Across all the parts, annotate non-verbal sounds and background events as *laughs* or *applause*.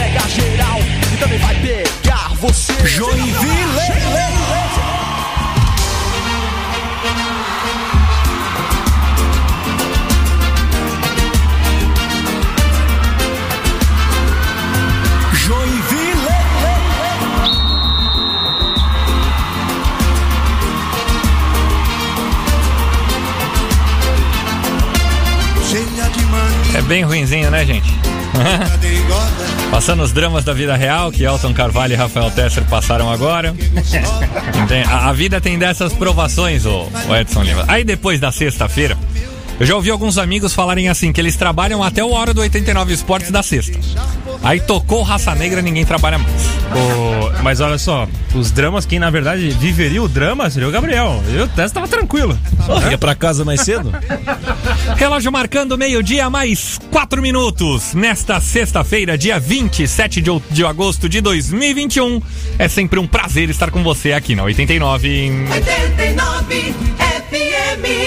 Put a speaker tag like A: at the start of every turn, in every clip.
A: Pega geral e também vai pegar você. Joinville!
B: É bem ruinzinho, né, gente? *laughs* Passando os dramas da vida real que Elton Carvalho e Rafael Tesser passaram agora. *laughs* A, a vida tem dessas provações, o, Edson Lima. Aí depois da sexta-feira, eu já ouvi alguns amigos falarem assim, que eles trabalham até o hora do 89 Esportes da sexta. Aí tocou Raça Negra, ninguém trabalha mais.
C: Ô, mas olha só, os dramas, quem na verdade viveria o drama seria o Gabriel. Eu até estava tranquilo.
D: Ia pra casa mais cedo? *laughs*
B: Relógio marcando meio-dia, mais quatro minutos. Nesta sexta-feira, dia 27 de, de agosto de 2021. É sempre um prazer estar com você aqui na 89.
A: 89 FM.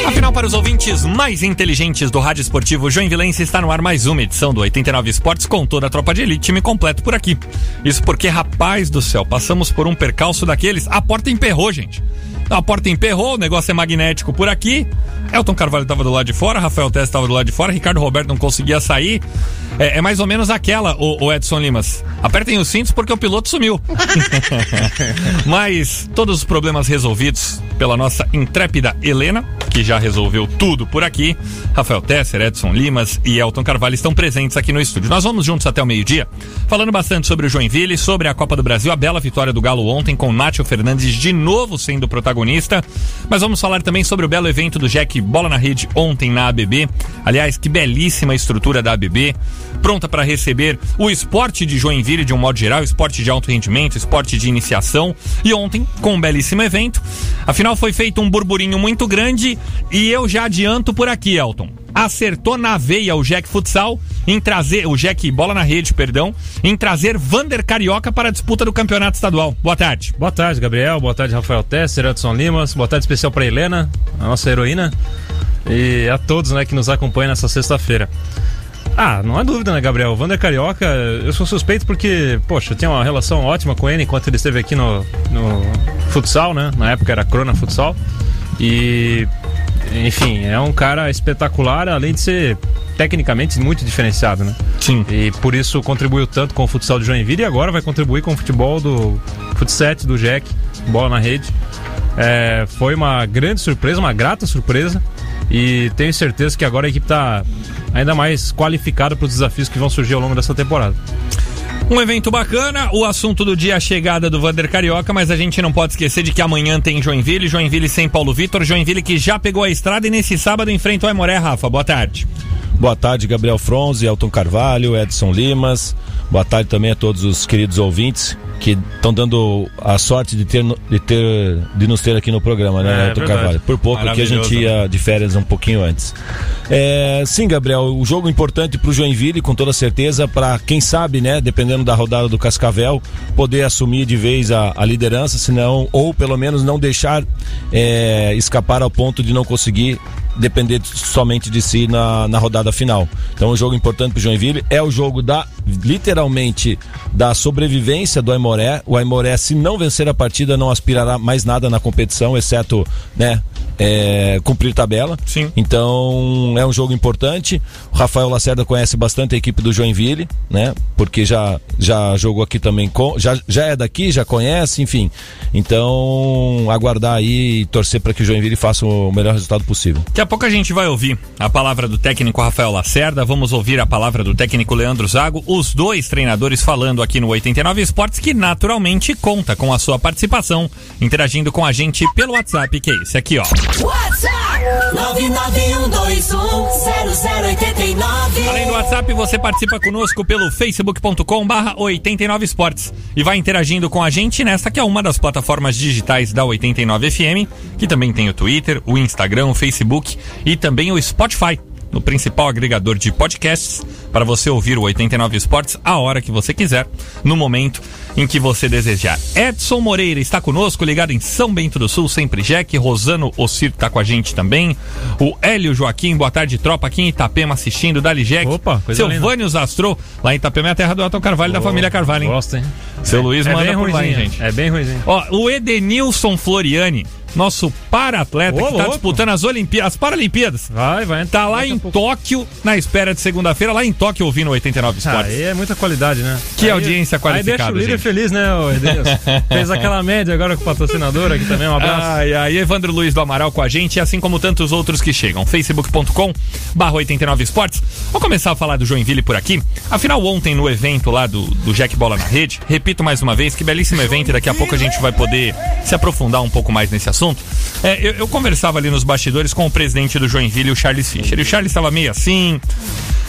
B: Afinal, para os ouvintes mais inteligentes do Rádio Esportivo Joinvilense, está no ar mais uma edição do 89 Esportes com toda a tropa de elite, time completo por aqui. Isso porque, rapaz do céu, passamos por um percalço daqueles. A porta emperrou, gente. A porta emperrou, o negócio é magnético por aqui. Elton Carvalho estava do lado de fora, Rafael Tess estava do lado de fora, Ricardo Roberto não conseguia sair. É, é mais ou menos aquela, o, Edson Limas. Apertem os cintos porque o piloto sumiu. *laughs* Mas todos os problemas resolvidos pela nossa intrépida Helena, que já resolveu tudo por aqui. Rafael Tesser, Edson Limas e Elton Carvalho estão presentes aqui no estúdio. Nós vamos juntos até o meio-dia, falando bastante sobre o Joinville, sobre a Copa do Brasil, a bela vitória do Galo ontem, com Nátio Fernandes de novo sendo protagonista. Mas vamos falar também sobre o belo evento do Jack Bola na Rede ontem na ABB. Aliás, que belíssima estrutura da ABB, pronta para receber o esporte de Joinville de um modo geral, esporte de alto rendimento, esporte de iniciação. E ontem, com um belíssimo evento. Afinal, foi feito um burburinho muito grande e eu já adianto por aqui, Elton. Acertou na veia o Jack Futsal em trazer, o Jack Bola na Rede, perdão, em trazer Vander Carioca para a disputa do campeonato estadual. Boa tarde.
C: Boa tarde, Gabriel. Boa tarde, Rafael Tesser, Edson Limas. Boa tarde especial para Helena, a nossa heroína. E a todos né, que nos acompanham nessa sexta-feira. Ah, não há dúvida, né, Gabriel? O Vander Carioca, eu sou suspeito porque, poxa, eu tinha uma relação ótima com ele enquanto ele esteve aqui no, no futsal, né? Na época era Crona Futsal. E, enfim, é um cara espetacular, além de ser tecnicamente muito diferenciado, né?
B: Sim.
C: E por isso contribuiu tanto com o futsal de Joinville e agora vai contribuir com o futebol do futset do Jack, bola na rede. É, foi uma grande surpresa, uma grata surpresa. E tenho certeza que agora a equipe está ainda mais qualificada para os desafios que vão surgir ao longo dessa temporada.
B: Um evento bacana, o assunto do dia é a chegada do Vander Carioca, mas a gente não pode esquecer de que amanhã tem Joinville, Joinville sem Paulo Vitor, Joinville que já pegou a estrada e nesse sábado enfrenta o Aimoré, Rafa. Boa tarde.
D: Boa tarde, Gabriel Fronzi, Elton Carvalho, Edson Limas. Boa tarde também a todos os queridos ouvintes que estão dando a sorte de ter, de ter de nos ter aqui no programa, né,
C: É, verdade.
D: Carvalho? Por pouco que a gente ia de férias um pouquinho antes. É, sim, Gabriel, o jogo importante para o Joinville, com toda certeza, para quem sabe, né, dependendo da rodada do Cascavel, poder assumir de vez a, a liderança, senão ou pelo menos não deixar é, escapar ao ponto de não conseguir depender somente de si na, na rodada final. Então, um jogo importante para o Joinville é o jogo da literalmente da sobrevivência do Aimoré. O Aimoré, se não vencer a partida, não aspirará mais nada na competição, exceto, né, é, cumprir tabela.
B: Sim.
D: Então é um jogo importante. O Rafael Lacerda conhece bastante a equipe do Joinville, né? Porque já, já jogou aqui também, com, já, já é daqui, já conhece, enfim. Então aguardar aí e torcer para que o Joinville faça o melhor resultado possível.
B: Daqui a pouco a gente vai ouvir a palavra do técnico Rafael Lacerda, vamos ouvir a palavra do técnico Leandro Zago, os dois treinadores falando aqui no 89 Esportes, que naturalmente conta com a sua participação, interagindo com a gente pelo WhatsApp, que é esse aqui, ó.
A: WhatsApp 991210089.
B: Além do WhatsApp, você participa conosco pelo facebook.com barra 89 Esportes e vai interagindo com a gente nesta que é uma das plataformas digitais da 89 FM, que também tem o Twitter, o Instagram, o Facebook e também o Spotify, no principal agregador de podcasts, para você ouvir o 89 Esportes a hora que você quiser, no momento em que você desejar. Edson Moreira está conosco, ligado em São Bento do Sul, sempre Jack. Rosano Ossir está com a gente também. O Hélio Joaquim, boa tarde, tropa, aqui em Itapema assistindo, Dali Jack.
C: Opa, coisa
B: Silvânio Zastro, lá em Itapema é a terra do Elton Carvalho da família Carvalho, hein?
C: Gosto, hein?
B: Seu Luiz
C: É
B: manda
C: bem
B: por lá, hein, gente.
C: É bem ruimzinho.
B: Ó, o Edenilson Floriani, nosso para-atleta que tá
C: louco.
B: disputando as Olimpíadas, as Paralimpíadas.
C: Vai, vai.
B: Tá lá em
C: pouco.
B: Tóquio, na espera de segunda-feira, lá em Tóquio, ouvindo o 89
C: Ah,
B: Esportes.
C: aí é muita qualidade, né?
B: Que
C: Aí-
B: audiência
C: Aí deixa
B: qualificada,
C: o líder
B: gente.
C: feliz, né, Edenilson? *laughs* Fez aquela média agora com o patrocinador aqui também, um abraço.
B: Ai, ai, Evandro Luiz do Amaral com a gente, assim como tantos outros que chegam. facebook.com barra 89 Esportes. Vou começar a falar do Joinville por aqui. Afinal, ontem no evento lá do, do Jack Bola na Rede, repito mais uma vez, que belíssimo evento e daqui a pouco a gente vai poder se aprofundar um pouco mais nesse assunto. É, eu, eu conversava ali nos bastidores com o presidente do Joinville, o Charles Fischer. E o Charles estava meio assim...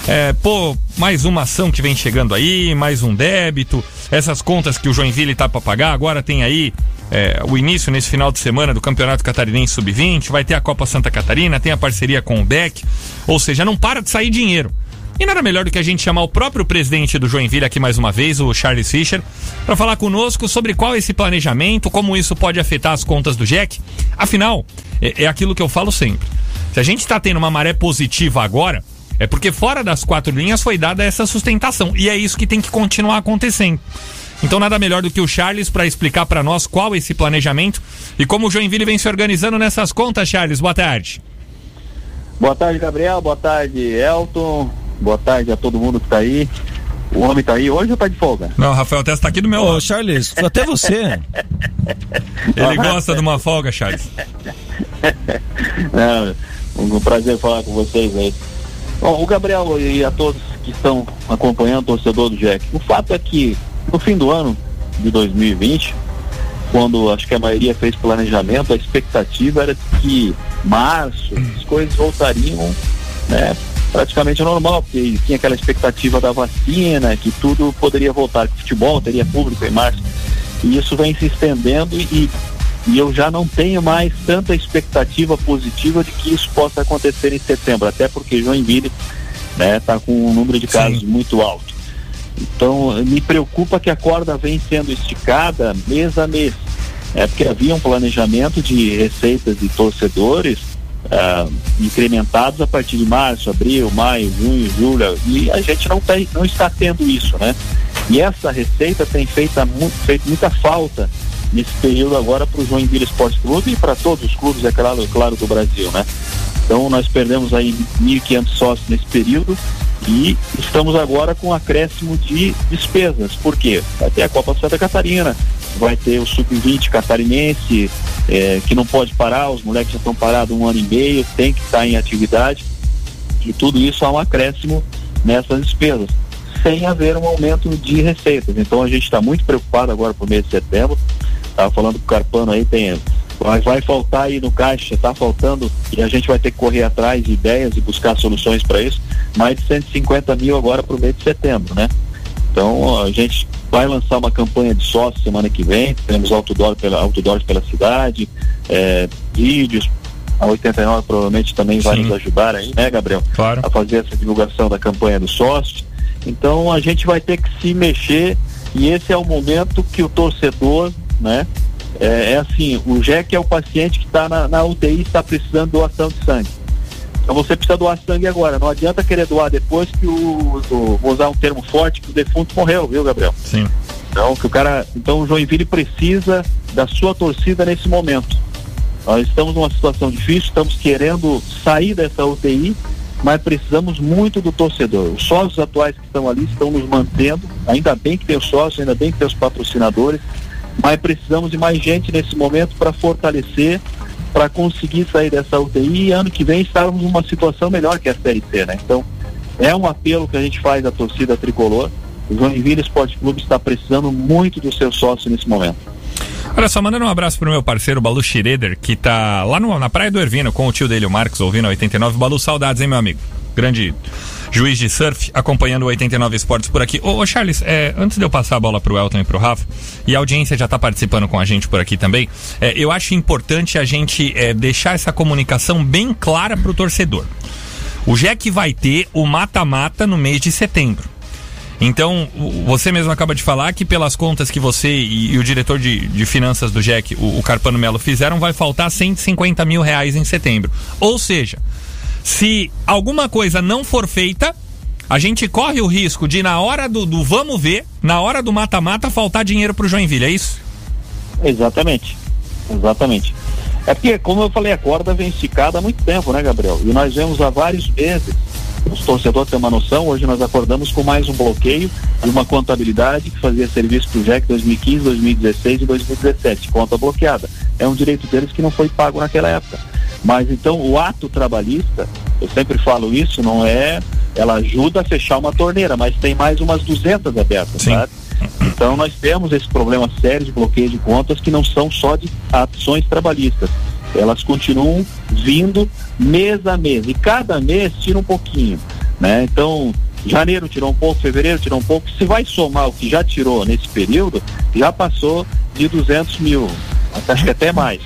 B: É, pô, mais uma ação que vem chegando aí, mais um débito, essas contas que o Joinville tá para pagar, agora tem aí é, o início nesse final de semana do Campeonato Catarinense Sub-20, vai ter a Copa Santa Catarina, tem a parceria com o Beck, ou seja, não para de sair dinheiro. E nada melhor do que a gente chamar o próprio presidente do Joinville aqui mais uma vez, o Charles Fischer, para falar conosco sobre qual é esse planejamento, como isso pode afetar as contas do Jack. Afinal, é, é aquilo que eu falo sempre. Se a gente está tendo uma maré positiva agora, é porque fora das quatro linhas foi dada essa sustentação. E é isso que tem que continuar acontecendo. Então nada melhor do que o Charles para explicar para nós qual é esse planejamento e como o Joinville vem se organizando nessas contas, Charles. Boa tarde.
E: Boa tarde, Gabriel. Boa tarde, Elton. Boa tarde a todo mundo que tá aí. O homem tá aí hoje ou tá de folga?
B: Não, o Rafael Testa tá aqui do meu
D: Ô,
B: lado.
D: Charles, até você. *laughs*
B: Ele gosta de uma folga, Charles. *laughs*
E: É, um prazer falar com vocês aí. Bom, o Gabriel e a todos que estão acompanhando o torcedor do Jack. O fato é que no fim do ano de 2020, quando acho que a maioria fez planejamento, a expectativa era de que março as coisas voltariam né, praticamente normal, porque tinha aquela expectativa da vacina, que tudo poderia voltar, que o futebol teria público em março. E isso vem se estendendo e, e eu já não tenho mais tanta expectativa positiva de que isso possa acontecer em setembro, até porque Joinville está com um número de casos muito alto. Então, me preocupa que a corda vem sendo esticada mês a mês. É porque havia um planejamento de receitas de torcedores ah, incrementados a partir de março, abril, maio, junho, julho, e a gente não, tá, não está tendo isso, né? E essa receita tem feito, feito muita falta nesse período agora para o Joinville Esporte Clube e para todos os clubes, é claro, claro, do Brasil, né? Então nós perdemos aí 1.500 sócios nesse período e estamos agora com um acréscimo de despesas. Por quê? Vai ter a Copa Santa Catarina, vai ter o Sub-20 catarinense, eh, que não pode parar, os moleques já estão parados um ano e meio, tem que estar em atividade. E tudo isso há um acréscimo nessas despesas, sem haver um aumento de receitas. Então a gente está muito preocupado agora para o mês de setembro. Estava falando com o Carpano aí, tem vai, vai faltar aí no caixa, está faltando, e a gente vai ter que correr atrás de ideias e buscar soluções para isso. Mais de 150 mil agora para o mês de setembro, né? Então a gente vai lançar uma campanha de sócio semana que vem, temos outdoor pela, outdoors pela cidade, eh, vídeos. A 89 provavelmente também vai
B: Sim.
E: nos ajudar aí, né, Gabriel?
B: Claro.
E: a fazer essa divulgação da campanha do sócio. Então a gente vai ter que se mexer e esse é o momento que o torcedor, né? É, é assim, o Jack é o paciente que está na, na UTI e está precisando de doação de sangue. Então você precisa doar sangue agora. Não adianta querer doar depois que o, o- vou usar um termo forte, que o defunto morreu, viu, Gabriel?
B: Sim.
E: Então, que o cara, então o Joinville precisa da sua torcida nesse momento. Nós estamos numa situação difícil, estamos querendo sair dessa UTI, mas precisamos muito do torcedor. Os sócios atuais que estão ali estão nos mantendo, ainda bem que tem os sócios, ainda bem que tem os patrocinadores, mas precisamos de mais gente nesse momento para fortalecer, para conseguir sair dessa UTI e ano que vem estarmos numa situação melhor que a Série C, né? Então, é um apelo que a gente faz à torcida tricolor. O Joinville Esporte Clube está precisando muito do seu sócio nesse momento.
B: Olha só, mandando um abraço pro meu parceiro Balu Schroeder, que tá lá no- na Praia do Ervino com o tio dele, o Marcos, ouvindo a 89. Balu, saudades, hein, meu amigo? Grande juiz de surf, acompanhando o 89 Esportes por aqui. Ô, ô, Charles, é, antes de eu passar a bola pro Elton e pro Rafa, e a audiência já tá participando com a gente por aqui também, é, eu acho importante a gente é, deixar essa comunicação bem clara pro torcedor. O Jack vai ter o mata-mata no mês de setembro. Então, o- você mesmo acaba de falar que pelas contas que você e, e o diretor de, de finanças do Jack, o, o Carpano Melo, fizeram, vai faltar 150 mil reais em setembro. Ou seja, se alguma coisa não for feita, a gente corre o risco de, na hora do, do vamos ver, na hora do mata-mata, faltar dinheiro pro Joinville, é isso?
E: Exatamente. Exatamente. É porque, como eu falei, a corda vem esticada há muito tempo, né, Gabriel? E nós vemos há vários meses, os torcedores têm uma noção, hoje nós acordamos com mais um bloqueio de uma contabilidade que fazia serviço para o JEC 2015, 2016 e 2017, conta bloqueada. É um direito deles que não foi pago naquela época. Mas então o ato trabalhista, eu sempre falo isso, não é, ela ajuda a fechar uma torneira, mas tem mais umas 200 abertas,
B: Sim.
E: sabe? Então nós temos esse problema sério de bloqueio de contas que não são só de ações trabalhistas. Elas continuam vindo mês a mês e cada mês tira um pouquinho, né? Então janeiro tirou um pouco, fevereiro tirou um pouco. Se vai somar o que já tirou nesse período, já passou de 200 mil, acho que até mais.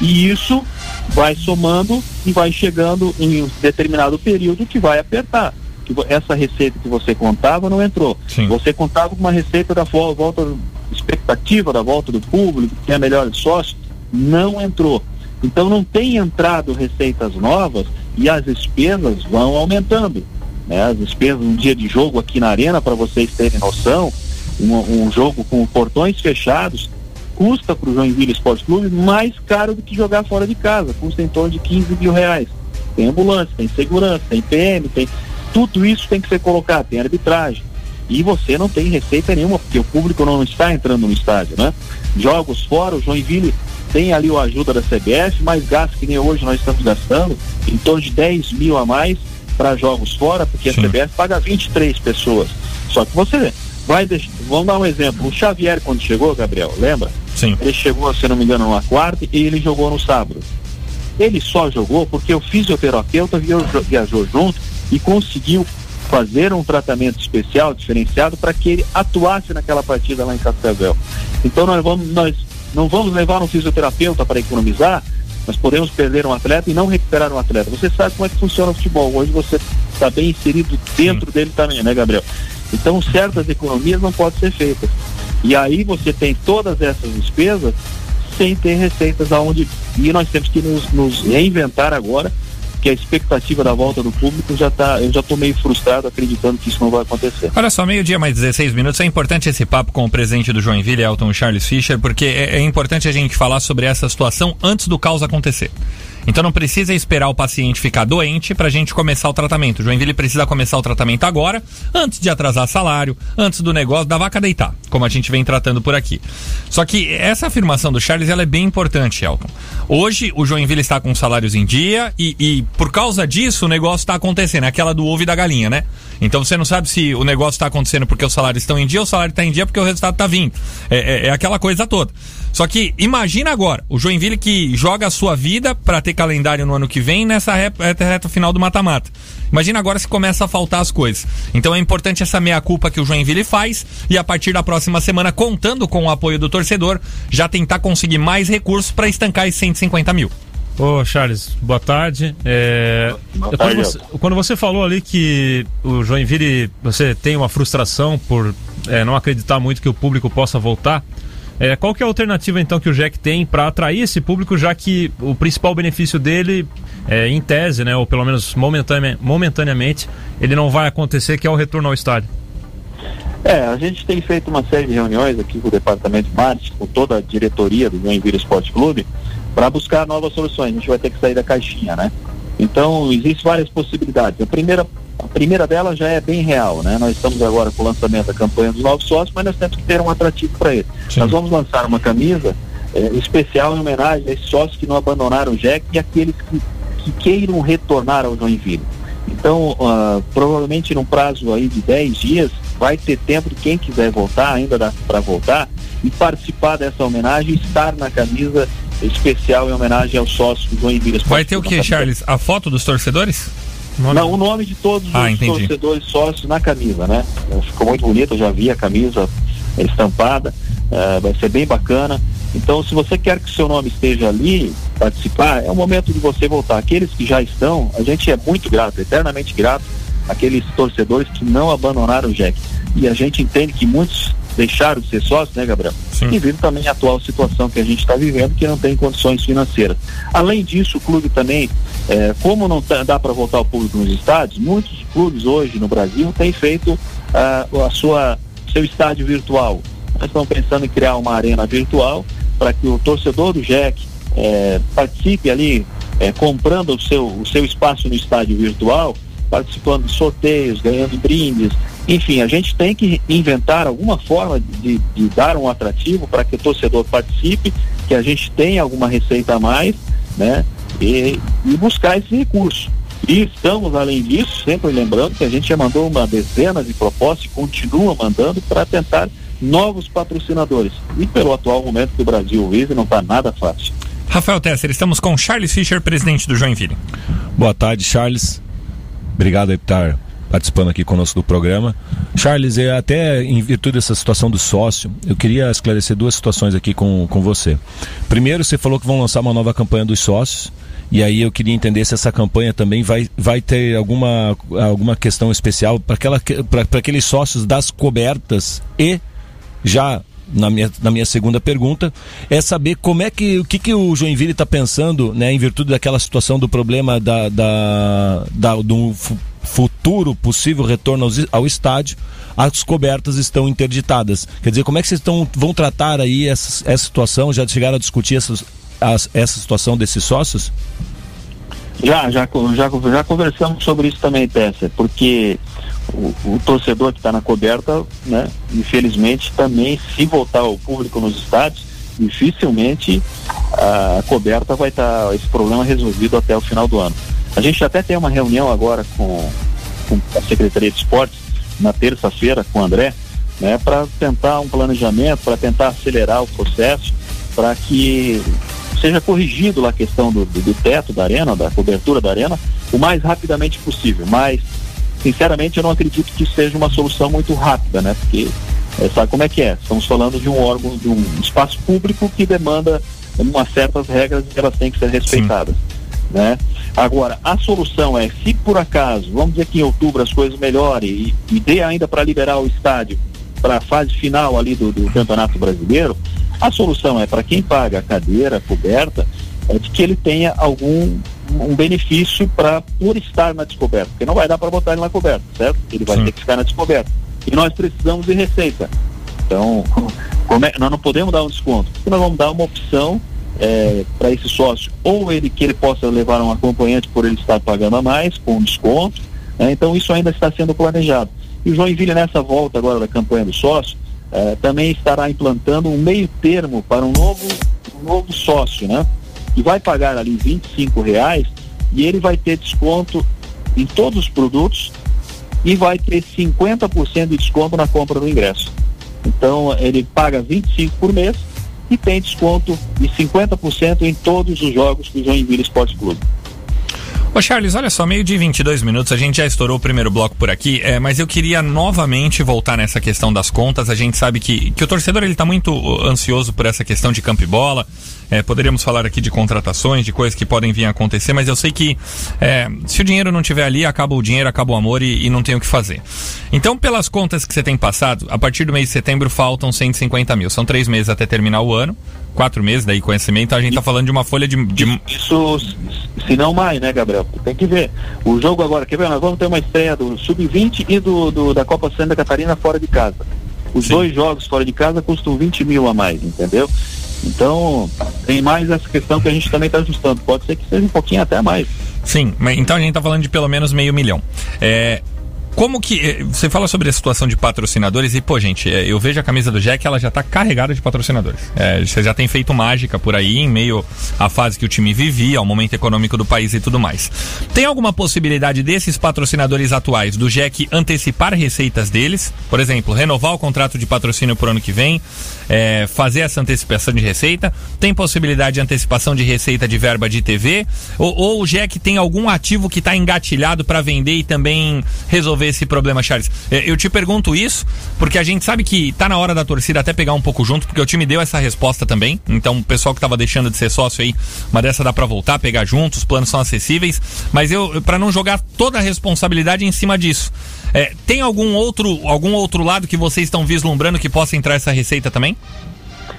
E: E isso vai somando e vai chegando em um determinado período que vai apertar. Que essa receita que você contava não entrou.
B: Sim.
E: Você contava com uma receita da vo- volta, expectativa da volta do público, que é melhor de sócio, não entrou. Então não tem entrado receitas novas e as despesas vão aumentando. Né? As despesas um dia de jogo aqui na arena, para vocês terem noção, um, um jogo com portões fechados custa para o Joinville Esporte Clube mais caro do que jogar fora de casa, custa em torno de 15 mil reais. Tem ambulância, tem segurança, tem PM, tem. Tudo isso tem que ser colocado, tem arbitragem. E você não tem receita nenhuma, porque o público não está entrando no estádio, né? Jogos fora, o Joinville tem ali a ajuda da CBF, mais gasto que nem hoje nós estamos gastando, em torno de 10 mil a mais para jogos fora, porque
B: Sim.
E: a CBF paga 23 pessoas. Só que você vai deixar. Vamos dar um exemplo. O Xavier, quando chegou, Gabriel, lembra?
B: Sim.
E: Ele chegou, se não me engano, numa quarta e ele jogou no sábado. Ele só jogou porque o fisioterapeuta viajou, viajou junto e conseguiu fazer um tratamento especial, diferenciado, para que ele atuasse naquela partida lá em Cascavel. Então nós, vamos, nós não vamos levar um fisioterapeuta para economizar, nós podemos perder um atleta e não recuperar um atleta. Você sabe como é que funciona o futebol. Hoje você está bem inserido dentro dele também, né, Gabriel? Então certas economias não podem ser feitas. E aí você tem todas essas despesas sem ter receitas aonde. E nós temos que nos, nos reinventar agora, que a expectativa da volta do público já está. Eu já estou meio frustrado acreditando que isso não vai acontecer.
B: Olha só, meio-dia mais 16 minutos. É importante esse papo com o presidente do Joinville, Elton Charles Fischer, porque é, é importante a gente falar sobre essa situação antes do caos acontecer. Então não precisa esperar o paciente ficar doente para a gente começar o tratamento. Joinville precisa começar o tratamento agora, antes de atrasar salário, antes do negócio da vaca deitar, como a gente vem tratando por aqui. Só que essa afirmação do Charles ela é bem importante, Elton. Hoje o Joinville está com salários em dia e, e por causa disso o negócio está acontecendo, é aquela do ovo e da galinha, né? Então você não sabe se o negócio está acontecendo porque os salários estão em dia ou o salário está em dia porque o resultado está vindo. É, é- é aquela coisa toda. Só que imagina agora, o Joinville que joga a sua vida para ter calendário no ano que vem nessa reta, reta- final do mata-mata. Imagina agora se começa a faltar as coisas. Então é importante essa meia-culpa que o Joinville faz e a partir da próxima semana, contando com o apoio do torcedor, já tentar conseguir mais recursos para estancar esses 150 mil.
C: Ô, Charles, boa tarde. É,
E: Boa
C: quando,
E: tarde,
C: você, quando você falou ali que o Joinville, você tem uma frustração por é, não acreditar muito que o público possa voltar, é, qual que é a alternativa então que o Jack tem para atrair esse público, já que o principal benefício dele, é, em tese, né, ou pelo menos momentane- momentaneamente, ele não vai acontecer, que é o retorno ao estádio?
E: É, a gente tem feito uma série de reuniões aqui com o departamento de marketing, com toda a diretoria do Joinville Esporte Clube, para buscar novas soluções. A gente vai ter que sair da caixinha, né? Então, existem várias possibilidades. A primeira, a primeira delas já é bem real, né? Nós estamos agora com o lançamento da campanha dos novos sócios, mas nós temos que ter um atrativo para ele.
B: Sim.
E: Nós vamos lançar uma camisa eh, especial em homenagem a esses sócios que não abandonaram o Jack e aqueles que, que queiram retornar ao Joinville. Então, ah, provavelmente num prazo aí de 10 dias, vai ter tempo de quem quiser voltar, ainda dá para voltar, e participar dessa homenagem, estar na camisa especial em homenagem aos sócios do Joinville.
B: Vai ter o que, Charles? A foto dos torcedores?
E: Não, o nome de todos
B: Ah,
E: os
B: entendi.
E: torcedores sócios na camisa, né? Ficou muito bonito, eu já vi a camisa estampada, eh, vai ser bem bacana. Então, se você quer que o seu nome esteja ali, participar, é o momento de você voltar. Aqueles que já estão, a gente é muito grato, eternamente grato, aqueles torcedores que não abandonaram o Jack. E a gente entende que muitos deixaram de ser sócios, né, Gabriel?
B: Sim.
E: Devido também à atual situação que a gente está vivendo, que não tem condições financeiras. Além disso, o clube também, eh, como não tá- dá para voltar ao público nos estádios, muitos clubes hoje no Brasil têm feito ah, a sua seu estádio virtual. Nós estamos pensando em criar uma arena virtual para que o torcedor do Jack eh, participe ali, eh, comprando o seu, o seu espaço no estádio virtual, participando de sorteios, ganhando brindes. Enfim, a gente tem que inventar alguma forma de, de dar um atrativo para que o torcedor participe, que a gente tenha alguma receita a mais, né? E, e buscar esse recurso. E estamos, além disso, sempre lembrando que a gente já mandou uma dezena de propostas e continua mandando para tentar novos patrocinadores. E pelo atual momento que o Brasil vive, não está nada fácil.
B: Rafael Tesser, estamos com Charles Fischer, presidente do Joinville.
D: Boa tarde, Charles. Obrigado aí por estar participando aqui conosco do programa. Charles, até em virtude dessa situação do sócio, eu queria esclarecer duas situações aqui com, com você. Primeiro, você falou que vão lançar uma nova campanha dos sócios. E aí eu queria entender se essa campanha também vai, vai ter alguma, alguma questão especial para aqueles sócios das cobertas e já na minha, na minha segunda pergunta é saber como é que o que, que o Joinville está pensando, né, em virtude daquela situação do problema da, da, da do futuro possível retorno ao, estádio, as cobertas estão interditadas. Quer dizer, como é que vocês estão, vão tratar aí essa, essa situação? Já chegaram a discutir essas, as- essa situação desses sócios?
E: Já, já, já, já conversamos sobre isso também, Tessa, porque o, o torcedor que está na coberta, né, infelizmente, também, se voltar ao público nos estádios, dificilmente a coberta vai estar esse problema resolvido até o final do ano. A gente até tem uma reunião agora com, com a Secretaria de Esportes, na terça-feira, com o André, né, para tentar um planejamento, para tentar acelerar o processo, para que seja corrigido lá a questão do, do, do teto da arena, da cobertura da arena, o mais rapidamente possível. Mas, sinceramente, eu não acredito que seja uma solução muito rápida, né? Porque eh, sabe como é que é? Estamos falando de um órgão, de um espaço público que demanda umas certas regras e elas têm que ser respeitadas. Né? Agora, a solução é, se por acaso, vamos dizer que em outubro as coisas melhorem e, e dê ainda para liberar o estádio para a fase final ali do, do Campeonato Brasileiro, a solução é para quem paga a cadeira, a coberta, é de que ele tenha algum um benefício para por estar na descoberta, porque não vai dar para botar ele na coberta, certo? Ele vai
B: Sim.
E: ter que ficar na descoberta. E nós precisamos de receita. Então, *laughs* é- nós não podemos dar um desconto, porque nós vamos dar uma opção para esse sócio, ou ele que ele possa levar um acompanhante por ele estar pagando a mais, com desconto. né? Então, isso ainda está sendo planejado. E o Joinville, nessa volta agora da campanha do sócio, eh, também estará implantando um meio termo para um novo, um novo sócio, né? Que vai pagar ali 25 reais e ele vai ter desconto em todos os produtos e vai ter 50% de desconto na compra do ingresso. Então ele paga 25 por mês e tem desconto de 50% em todos os jogos do Joinville Esporte Clube.
B: Ô Charles, olha só, meio de 22 minutos, a gente já estourou o primeiro bloco por aqui, é, mas eu queria novamente voltar nessa questão das contas. A gente sabe que, que o torcedor ele tá muito uh, ansioso por essa questão de campo e bola. É, poderíamos falar aqui de contratações, de coisas que podem vir a acontecer, mas eu sei que é, se o dinheiro não tiver ali, acaba o dinheiro, acaba o amor e, e não tem o que fazer. Então, pelas contas que você tem passado, a partir do mês de setembro faltam 150 mil. São três meses até terminar o ano, quatro meses daí então a gente tá falando de uma folha de- de
E: Isso, se não mais, né, Gabriel? Tem que ver. O jogo agora, quer ver? Nós vamos ter uma estreia do Sub-20 e do, do- da Copa Santa Catarina fora de casa. Os
B: Sim.
E: dois jogos fora de casa custam 20 mil a mais, entendeu? Então, tem mais essa questão que a gente também está ajustando. Pode ser que seja um pouquinho até mais.
B: Sim, então a gente tá falando de pelo menos meio milhão. É, como que. eh, Você fala sobre a situação de patrocinadores e, pô, gente, eh, eu vejo a camisa do Jack, ela já tá carregada de patrocinadores. É, você já tem feito mágica por aí, em meio à fase que o time vivia, ao momento econômico do país e tudo mais. Tem alguma possibilidade desses patrocinadores atuais do Jack antecipar receitas deles? Por exemplo, renovar o contrato de patrocínio por ano que vem, eh, fazer essa antecipação de receita? Tem possibilidade de antecipação de receita de verba de TV? Ou, ou o Jack tem algum ativo que está engatilhado para vender e também resolver esse problema, Charles? Eh, Eu te pergunto isso porque a gente sabe que tá na hora da torcida até pegar um pouco junto, porque o time deu essa resposta também. Então, o pessoal que tava deixando de ser sócio aí, uma dessa dá para voltar, pegar junto, os planos são acessíveis. Mas eu, para não jogar toda a responsabilidade em cima disso, eh, tem algum outro, algum outro lado que vocês estão vislumbrando que possa entrar essa receita também?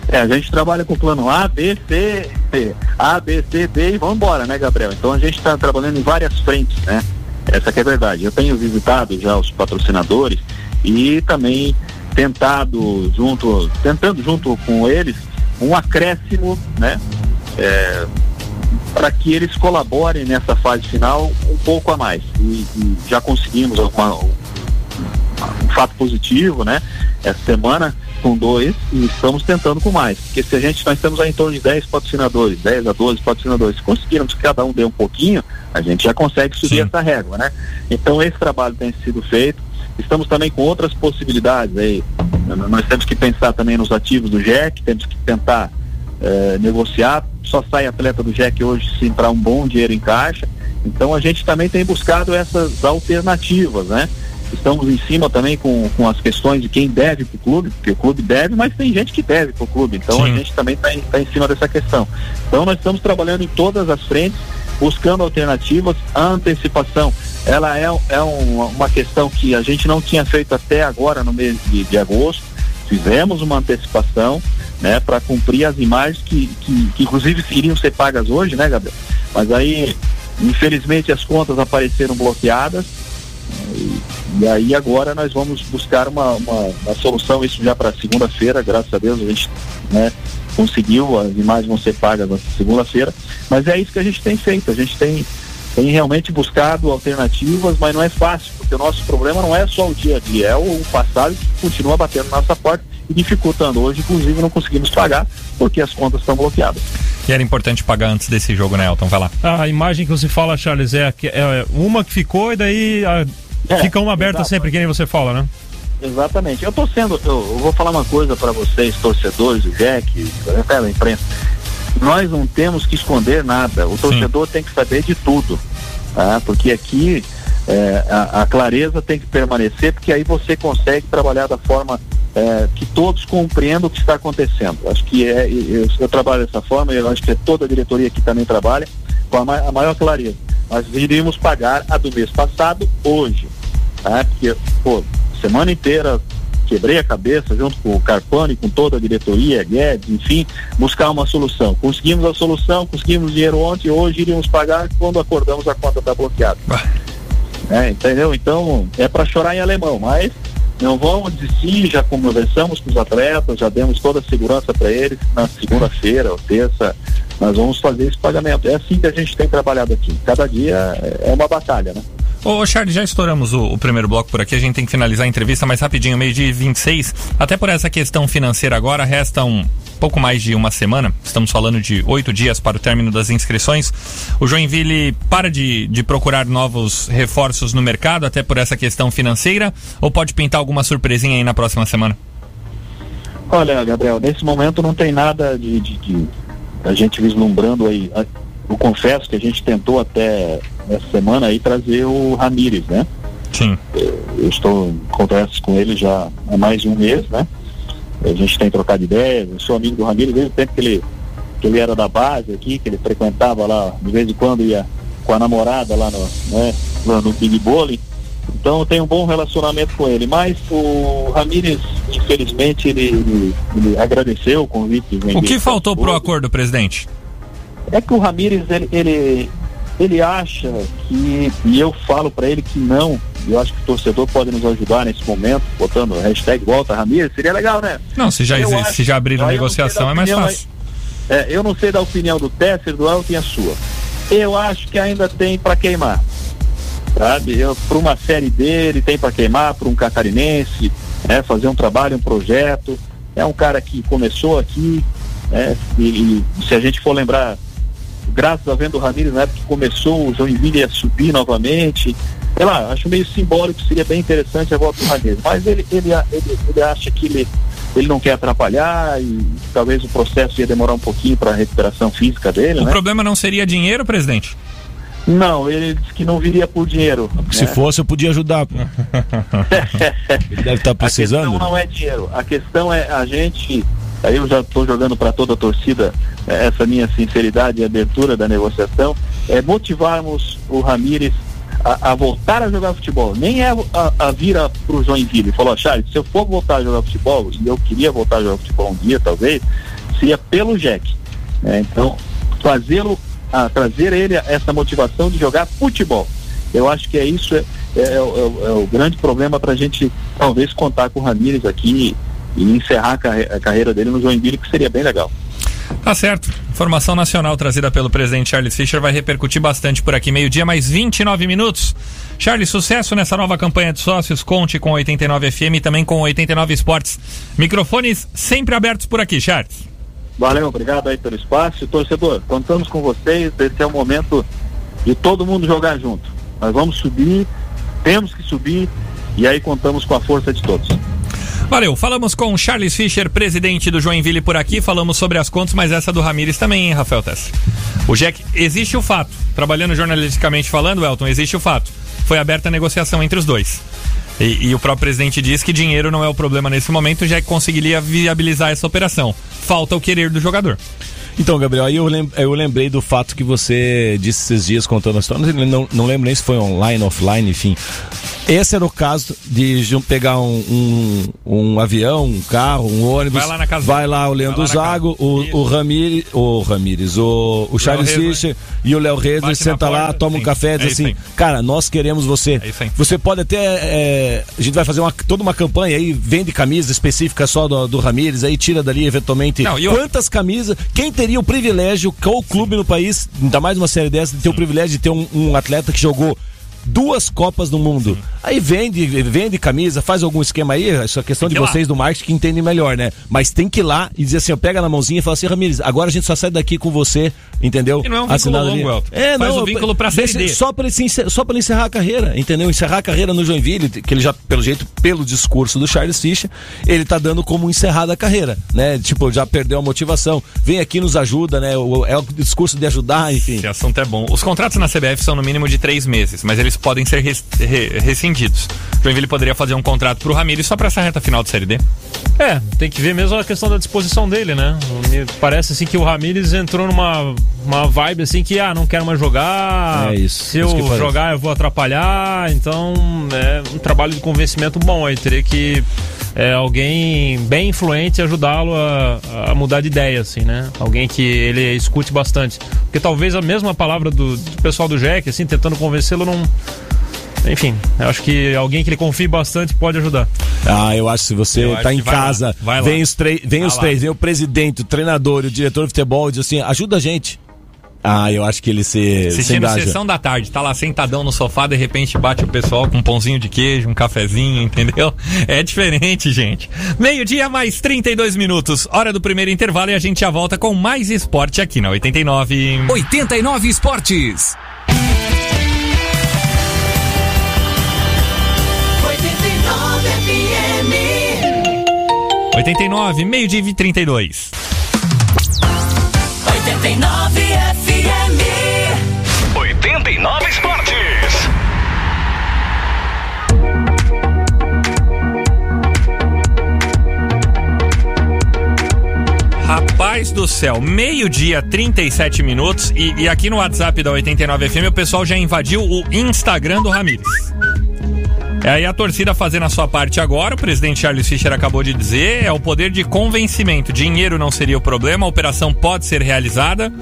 E: É, a gente trabalha com o plano A, B, C, C. A, B, C, D e vamos embora, né, Gabriel? Então a gente está trabalhando em várias frentes, né? Essa que é a verdade. Eu tenho visitado já os patrocinadores e também tentado junto, tentando junto com eles um acréscimo, né? É, para que eles colaborem nessa fase final um pouco a mais. E, e já conseguimos alguma, um fato positivo, né? Essa semana com dois e estamos tentando com mais. Porque se a gente, nós temos aí em torno de 10 patrocinadores, 10 a 12 patrocinadores, se conseguirmos que cada um dê um pouquinho, a gente já consegue subir
B: Sim.
E: essa régua, né? Então esse trabalho tem sido feito. Estamos também com outras possibilidades aí. Nós temos que pensar também nos ativos do JEC, temos que tentar eh, negociar. Só sai atleta do JEC hoje se entrar um bom dinheiro em caixa. Então a gente também tem buscado essas alternativas, né? Estamos em cima também com, com as questões de quem deve para o clube, porque o clube deve, mas tem gente que deve para o clube. Então
B: Sim.
E: a gente também está em, tá em cima dessa questão. Então nós estamos trabalhando em todas as frentes, buscando alternativas. A antecipação, ela é, é um- uma questão que a gente não tinha feito até agora no mês de, de agosto. Fizemos uma antecipação, né, para cumprir as imagens que, que, que inclusive iriam ser pagas hoje, né, Gabriel? Mas aí, infelizmente, as contas apareceram bloqueadas. E, aí agora nós vamos buscar uma, uma, uma solução, isso já para segunda-feira, graças a Deus a gente né, conseguiu, as imagens vão ser pagas na segunda-feira, mas é isso que a gente tem feito, a gente tem, tem realmente buscado alternativas, mas não é fácil, porque o nosso problema não é só o dia a dia, é o passado que continua batendo na nossa porta e dificultando. Hoje, inclusive, não conseguimos pagar porque as contas estão bloqueadas.
B: E era importante pagar antes desse jogo, né, Elton? Vai lá.
C: A imagem que você fala, Charles, é, a que- é uma que ficou e daí a-
E: É,
C: fica uma aberta
E: exato.
C: sempre, que nem você fala, né?
E: Exatamente. Eu tô sendo, eu, eu vou falar uma coisa para vocês, torcedores do Jack, até da imprensa. Nós não temos que esconder nada. O torcedor tem que saber de tudo, tá? Porque aqui é, a, a clareza tem que permanecer, porque aí você consegue trabalhar da forma é, que todos compreendam o que está acontecendo. Acho que é, eu, eu trabalho dessa forma, e eu acho que é toda a diretoria aqui também trabalha com a, ma- a maior clareza. Nós iríamos pagar a do mês passado hoje, tá? Porque, pô, semana inteira quebrei a cabeça junto com o Carpani, com toda a diretoria, Guedes, enfim, buscar uma solução. Conseguimos a solução, conseguimos dinheiro ontem, hoje iríamos pagar quando acordamos a conta está bloqueada. É, entendeu? Então é para chorar em alemão, mas não vamos desistir, já conversamos com os atletas, já demos toda a segurança para eles. Na segunda-feira ou terça, nós vamos fazer esse pagamento. É assim que a gente tem trabalhado aqui. Cada dia é uma batalha, né?
B: Ô, Charles, já estouramos o, o primeiro bloco por aqui, a gente tem que finalizar a entrevista, mas rapidinho, meio de 26, até por essa questão financeira agora, resta um pouco mais de uma semana, estamos falando de oito dias para o término das inscrições. O Joinville para de, de procurar novos reforços no mercado, até por essa questão financeira, ou pode pintar alguma surpresinha aí na próxima semana?
E: Olha, Gabriel, nesse momento não tem nada de, de, de a gente vislumbrando aí. A- Eu confesso que a gente tentou até essa semana aí trazer o Ramires, né?
B: Sim.
E: Eu estou em conversas com ele já há mais de um mês, né? A gente tem trocado ideias, eu sou amigo do Ramires desde o tempo que ele, que ele era da base aqui, que ele frequentava lá, de vez em quando ia com a namorada lá no, né, lá no Big Bowling. Então eu tenho um bom relacionamento com ele. Mas o Ramires, infelizmente, ele, ele, ele agradeceu o convite.
B: O que faltou pro
E: tudo.
B: acordo, presidente?
E: É que o Ramires, ele, ele, ele acha que, e eu falo para ele que não, e eu acho que o torcedor pode nos ajudar nesse momento, botando a hashtag volta Ramires, seria legal, né?
B: Não, se já, existe,
E: acho-
B: se já abriram negociação
E: da
B: é mais
E: opinião,
B: fácil.
E: é, eu não sei da opinião do Tesser, do Elton e a sua. Eu acho que ainda tem para queimar. Sabe? Para uma série dele, tem para queimar, para um catarinense, né? fazer um trabalho, um projeto. É um cara que começou aqui, né? e, e se a gente for lembrar, graças a Vendo Ramírez, na época que começou, o Joinville ia subir novamente. Sei lá, acho meio simbólico, seria bem interessante a volta do Ramírez. Mas ele, ele, ele, ele acha que ele, ele não quer atrapalhar e talvez o processo ia demorar um pouquinho para a recuperação física dele,
B: O
E: né?
B: problema não seria dinheiro, presidente?
E: Não, ele disse que não viria por dinheiro.
D: Se
E: né?
D: fosse, eu podia ajudar. pô. *laughs* Deve estar
E: A
D: precisando.
E: questão não é dinheiro, a questão é a gente. Eu já estou jogando para toda a torcida eh, essa minha sinceridade e abertura da negociação, é motivarmos o Ramires a, a voltar a jogar futebol. Nem é a, a vir para o Joinville. Falou, "Ó, Charles, se eu for voltar a jogar futebol, e eu queria voltar a jogar futebol um dia, talvez, seria pelo Jack. né? então, fazê-lo, trazer ele essa motivação de jogar futebol. Eu acho que é isso, é, é- é é o grande problema para a gente talvez contar com o Ramires aqui e encerrar a, carre- a carreira dele no Joinville, que seria bem legal.
B: Tá certo. Informação nacional trazida pelo presidente Charles Fischer vai repercutir bastante por aqui. Meio-dia, mais 29 minutos. Charles, sucesso nessa nova campanha de sócios. Conte com 89 FM e também com 89 Esportes. Microfones sempre abertos por aqui, Charles.
E: Valeu, obrigado aí pelo espaço. Torcedor, contamos com vocês. Esse é o momento de todo mundo jogar junto. Nós vamos subir, temos que subir e aí contamos com a força de todos.
B: Valeu. Falamos com Charles Fischer, presidente do Joinville por aqui. Falamos sobre as contas, mas essa do Ramires também, hein, Rafael Tess? O Jack, existe o fato. Trabalhando jornalisticamente falando, Elton, existe o fato. Foi aberta a negociação entre os dois. E, e o próprio presidente diz que dinheiro não é o problema nesse momento, o Jack conseguiria viabilizar essa operação. Falta o querer do jogador.
D: Então, Gabriel, aí eu, lem- eu lembrei do fato que você disse esses dias contando a história. Não, não, lembro nem se foi online, offline, enfim. Esse era o caso de pegar um, um, um avião, um carro, um ônibus.
B: Vai lá na casa
D: Vai lá o Leandro Zago, o, o Ramires, o Ramires, o, o Charles
B: Reza.
D: Fischer e o Léo
B: Bate
D: senta lá, toma um café e
B: É
D: diz
B: isso
D: assim, cara, nós queremos você.
B: É.
D: Você pode até. é, a gente vai fazer uma, toda uma campanha aí, vende camisa específica só do, do Ramires, aí tira dali eventualmente
B: Não, eu-
D: quantas camisas. Quem teria o privilégio, qual clube no país, ainda mais uma série dessa, de ter o privilégio de ter um, um atleta que jogou duas Copas do Mundo. Aí vende, vende camisa, faz algum esquema aí, essa questão de
B: ir lá.
D: vocês do marketing que entendem melhor, né? Mas tem que ir lá e dizer assim, ó, pega na mãozinha e fala assim, Ramires, agora a gente só sai daqui com você, entendeu?
B: E não é um vínculo
D: Assinado
B: longo,
D: ali. É,
B: Faz
D: não,
B: o vínculo pra
D: deixa-
B: Série D.
D: Só para ele, se encer- só pra ele encerrar a carreira, entendeu? Encerrar a carreira no Joinville, que ele já, pelo jeito, pelo discurso do Charles Fischer, ele tá dando como encerrada a carreira, né? Tipo, já perdeu a motivação. Vem aqui, nos ajuda, né? O- é o discurso de ajudar, enfim.
B: Esse assunto é bom. Os contratos na CBF são no mínimo de três meses, mas eles podem ser res- re- rescindidos. Joinville poderia fazer um contrato pro Ramires só pra essa reta final de Série D.
C: É, tem que ver mesmo a questão da disposição dele, né? Me parece assim que o Ramires entrou numa uma vibe assim que, ah, não quero mais jogar.
D: É isso,
C: Se
D: isso
C: eu jogar, eu vou atrapalhar. Então, é um trabalho de convencimento bom aí. Teria que é, alguém bem influente ajudá-lo a, a mudar de ideia, assim, né? Alguém que ele escute bastante. Porque talvez a mesma palavra do, do pessoal do Jack, assim, tentando convencê-lo, não. Enfim, eu acho que alguém que ele confie bastante pode ajudar.
D: Ah, eu acho que se você
B: Eu acho
D: tá em casa,
B: lá.
D: vem os, três, vem
B: Vai
D: os
B: lá.
D: três, vem o presidente, o treinador e o diretor de futebol e diz assim, ajuda a gente. Ah, eu acho que ele se, se
B: Assistindo
D: engaja.
B: sessão da tarde, tá lá sentadão no sofá, de repente bate o pessoal com um pãozinho de queijo, um cafezinho, entendeu? *laughs* É diferente, gente. Meio-dia mais 32 minutos, hora do primeiro intervalo e a gente já volta com mais esporte aqui na 89.
F: 89 Esportes.
A: 89 FM.
B: 89, meio-dia e 32. Do céu, meio-dia, 37 minutos. E, e aqui no WhatsApp da 89 FM o pessoal já invadiu o Instagram do Ramires. É aí a torcida fazendo a sua parte agora, o presidente Charles Fischer acabou de dizer, é o poder de convencimento. Dinheiro não seria o problema, a operação pode ser realizada.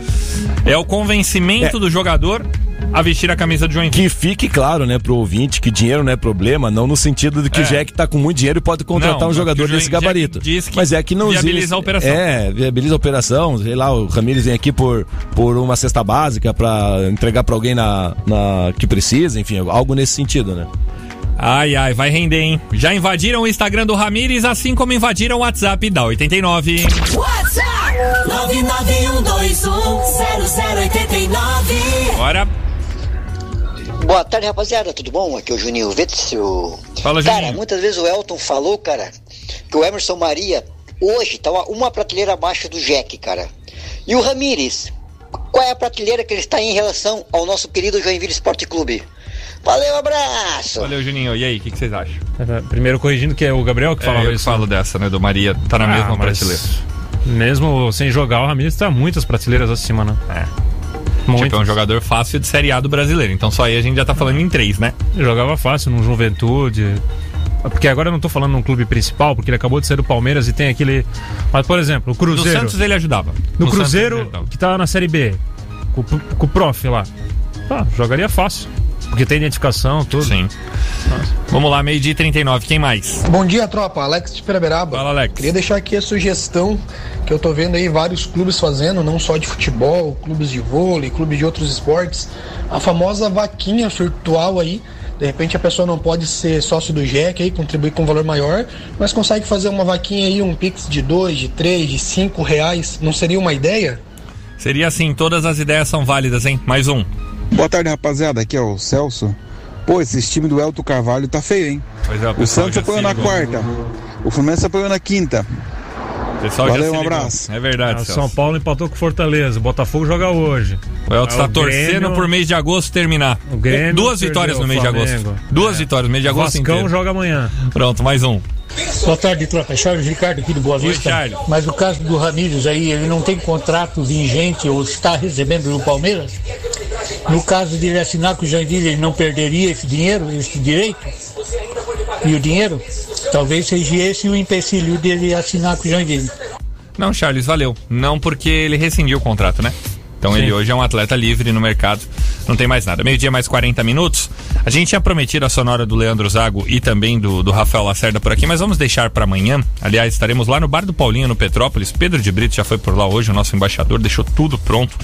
B: É o convencimento
D: É.
B: do jogador a vestir a camisa do Joinville.
D: Que fique claro, né, pro ouvinte que dinheiro não é problema, não no sentido de que
B: É.
D: o Jack tá com muito dinheiro e pode contratar
B: Não,
D: um jogador desse gabarito.
B: diz que
D: Mas é que não
B: viabiliza
D: existe-
B: a operação.
D: É, viabiliza a operação. Sei lá, o Ramires vem aqui por, por uma cesta básica pra entregar pra alguém na, na que precisa, enfim, algo nesse sentido, né?
B: Ai, ai, vai render, hein? Já invadiram o Instagram do Ramires, assim como invadiram o WhatsApp da 89.
G: WhatsApp 991210089.
B: Bora.
H: Boa tarde, rapaziada. Tudo bom? Aqui é o Juninho Wetzel.
B: Fala,
H: Cara,
B: Juninho.
H: muitas vezes o Elton falou, cara, que o Emerson Maria hoje tava uma prateleira abaixo do Jack, cara. E o Ramires, qual é a prateleira que ele está em relação ao nosso querido Joinville Esporte Clube? Valeu, abraço!
B: Valeu, Juninho. E aí, o que, que vocês acham?
C: Primeiro corrigindo que é o Gabriel que
B: É,
C: falava
B: eu
C: isso.
B: falo dessa, né? Do Maria, tá na
C: Ah,
B: mesma prateleira.
C: Mesmo sem jogar, o Ramires tá muitas prateleiras acima, né?
B: É.
C: Muitas.
B: Tipo, é um jogador fácil de Série A do brasileiro. Então só aí a gente já tá falando em três, né?
C: Jogava fácil no Juventude. Porque agora eu não tô falando num clube principal, porque ele acabou de sair do Palmeiras e tem aquele. Mas, por exemplo, o
B: No
C: Cruzeiro.
B: Santos ele ajudava.
C: No,
B: ele
C: Cruzeiro,
B: ajudava.
C: que tá na Série B, com, o- com o prof lá. Ah, jogaria fácil. Porque tem identificação, tudo.
B: Sim. Vamos lá, meio-dia e 39. Quem mais?
I: Bom dia, tropa. Alex de Peraberaba.
B: Fala, Alex.
I: Queria deixar aqui a sugestão que eu tô vendo aí vários clubes fazendo, não só de futebol, clubes de vôlei, clubes de outros esportes. A famosa vaquinha virtual aí. De repente a pessoa não pode ser sócio do JEC aí, contribuir com um valor maior, mas consegue fazer uma vaquinha aí, um pix de dois, de três, de cinco reais. Não seria uma ideia?
B: Seria assim, todas as ideias são válidas, hein? Mais um.
J: Boa tarde, rapaziada. Aqui é o Celso. Pô, esse time do Elton Carvalho tá feio, hein?
B: Pois é,
J: O Santos apoiou na quarta. O Fluminense apoiou na quinta.
B: Pessoal
J: Valeu, um abraço.
B: É verdade,
C: Ah. São Paulo empatou com o Fortaleza. O Botafogo joga hoje.
B: O Elton
C: Ah,
B: está
C: o
B: torcendo
C: Grêmio-
B: por mês de agosto terminar.
C: O Grêmio
B: Duas vitórias no mês de agosto. Duas
C: É.
B: vitórias no mês de
C: O
B: agosto
C: Vascão
B: inteiro.
C: joga amanhã.
B: Pronto, mais um.
K: Boa tarde, tropa. Charles Ricardo aqui do Boa
B: Oi,
K: Vista.
B: Charles.
K: Mas o caso do Ramírez aí, ele não tem contrato vigente ou está recebendo do Palmeiras? No caso de ele assinar com o Joinville, ele não perderia esse dinheiro, esse direito? E o dinheiro? Talvez seja esse o empecilho dele assinar com o Joinville.
B: Não, Charles, valeu. Não porque ele rescindiu o contrato, né? Então ele hoje é um atleta livre no mercado, não tem mais nada. Meio-dia mais 40 minutos. A gente tinha prometido a sonora do Leandro Zago e também do, do Rafael Lacerda por aqui, mas vamos deixar para amanhã. Aliás, estaremos lá no Bar do Paulinho, no Petrópolis. Pedro de Brito já foi por lá hoje, o nosso embaixador, deixou tudo pronto.